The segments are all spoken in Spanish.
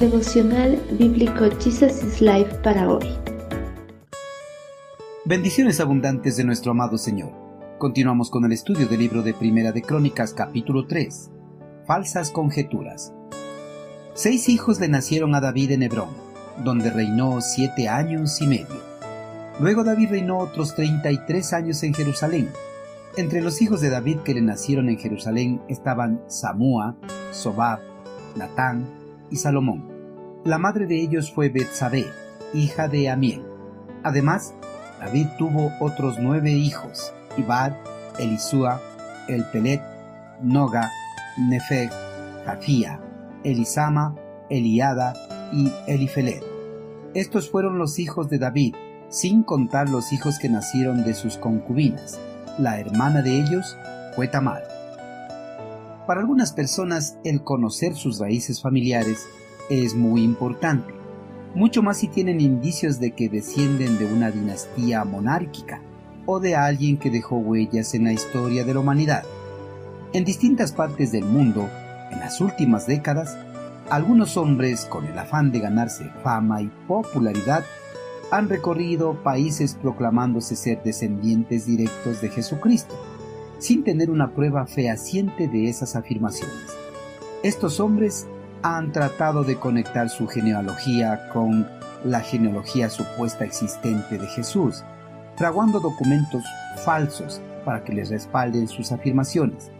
Devocional Bíblico Jesus is Life para hoy. Bendiciones abundantes de nuestro amado Señor. Continuamos con el estudio del libro de Primera de Crónicas capítulo 3. Falsas conjeturas. Seis hijos le nacieron a David en Hebrón, donde reinó siete años y medio. Luego David reinó otros treinta y tres años en Jerusalén. Entre los hijos de David que le nacieron en Jerusalén estaban Samúa, Sobab, Natán y Salomón. La madre de ellos fue Betsabé, hija de Amiel. Además, David tuvo otros nueve hijos, Ibad, Elisúa, Elpelet, Noga, Nefeg, Jafía, Elisama, Eliada y Elifelet. Estos fueron los hijos de David, sin contar los hijos que nacieron de sus concubinas. La hermana de ellos fue Tamar. Para algunas personas el conocer sus raíces familiares es muy importante, mucho más si tienen indicios de que descienden de una dinastía monárquica o de alguien que dejó huellas en la historia de la humanidad. En distintas partes del mundo, en las últimas décadas, algunos hombres, con el afán de ganarse fama y popularidad, han recorrido países proclamándose ser descendientes directos de Jesucristo, sin tener una prueba fehaciente de esas afirmaciones. Estos hombres han tratado de conectar su genealogía con la genealogía supuesta existente de Jesús, fraguando documentos falsos para que les respalden sus afirmaciones.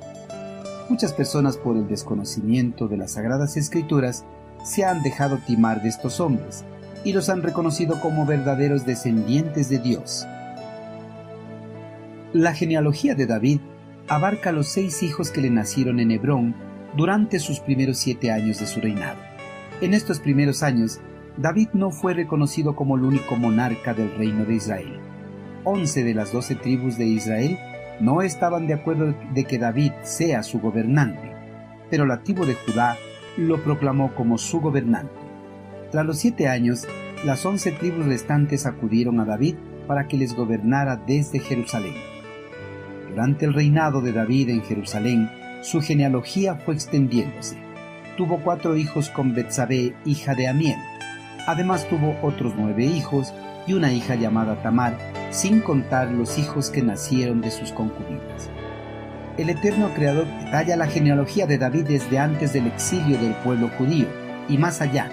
Muchas personas por el desconocimiento de las sagradas escrituras se han dejado timar de estos hombres y los han reconocido como verdaderos descendientes de Dios. La genealogía de David abarca los seis hijos que le nacieron en Hebrón durante sus primeros siete años de su reinado. En estos primeros años, David no fue reconocido como el único monarca del reino de Israel. Once de las doce tribus de Israel no estaban de acuerdo de que David sea su gobernante, pero la tribu de Judá lo proclamó como su gobernante. Tras los siete años, las once tribus restantes acudieron a David para que les gobernara desde Jerusalén. Durante el reinado de David en Jerusalén, su genealogía fue extendiéndose. Tuvo cuatro hijos con Betsabé, hija de Amiel. Además tuvo otros nueve hijos y una hija llamada Tamar, sin contar los hijos que nacieron de sus concubinas. El eterno Creador detalla la genealogía de David desde antes del exilio del pueblo judío y más allá,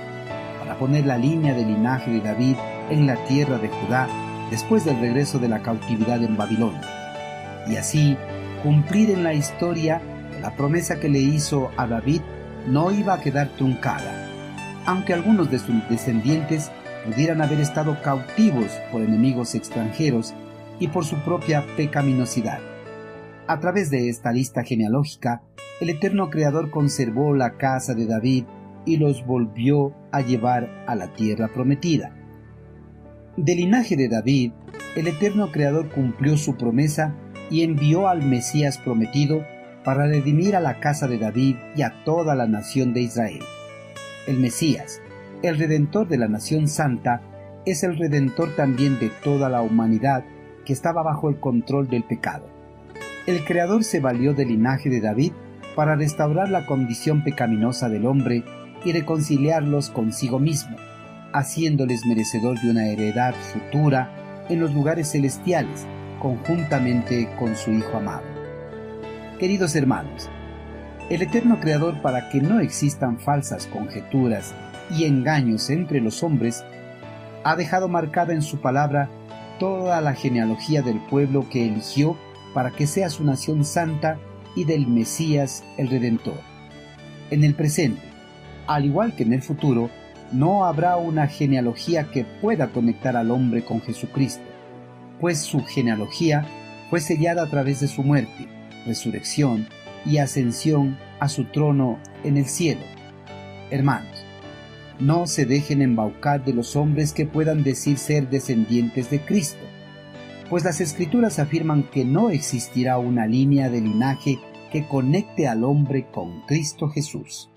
para poner la línea del linaje de David en la tierra de Judá después del regreso de la cautividad en Babilonia. Y así cumplir en la historia la promesa que le hizo a David no iba a quedar truncada, aunque algunos de sus descendientes pudieran haber estado cautivos por enemigos extranjeros y por su propia pecaminosidad. A través de esta lista genealógica, el eterno Creador conservó la casa de David y los volvió a llevar a la tierra prometida. Del linaje de David, el eterno Creador cumplió su promesa y envió al Mesías prometido para redimir a la casa de David y a toda la nación de Israel. El Mesías, el Redentor de la nación santa, es el Redentor también de toda la humanidad que estaba bajo el control del pecado. El Creador se valió del linaje de David para restaurar la condición pecaminosa del hombre y reconciliarlos consigo mismo, haciéndoles merecedor de una heredad futura en los lugares celestiales, conjuntamente con su Hijo amado. Queridos hermanos, el eterno Creador para que no existan falsas conjeturas y engaños entre los hombres, ha dejado marcada en su palabra toda la genealogía del pueblo que eligió para que sea su nación santa y del Mesías el Redentor. En el presente, al igual que en el futuro, no habrá una genealogía que pueda conectar al hombre con Jesucristo, pues su genealogía fue sellada a través de su muerte, resurrección y ascensión a su trono en el cielo. Hermanos, no se dejen embaucar de los hombres que puedan decir ser descendientes de Cristo, pues las escrituras afirman que no existirá una línea de linaje que conecte al hombre con Cristo Jesús.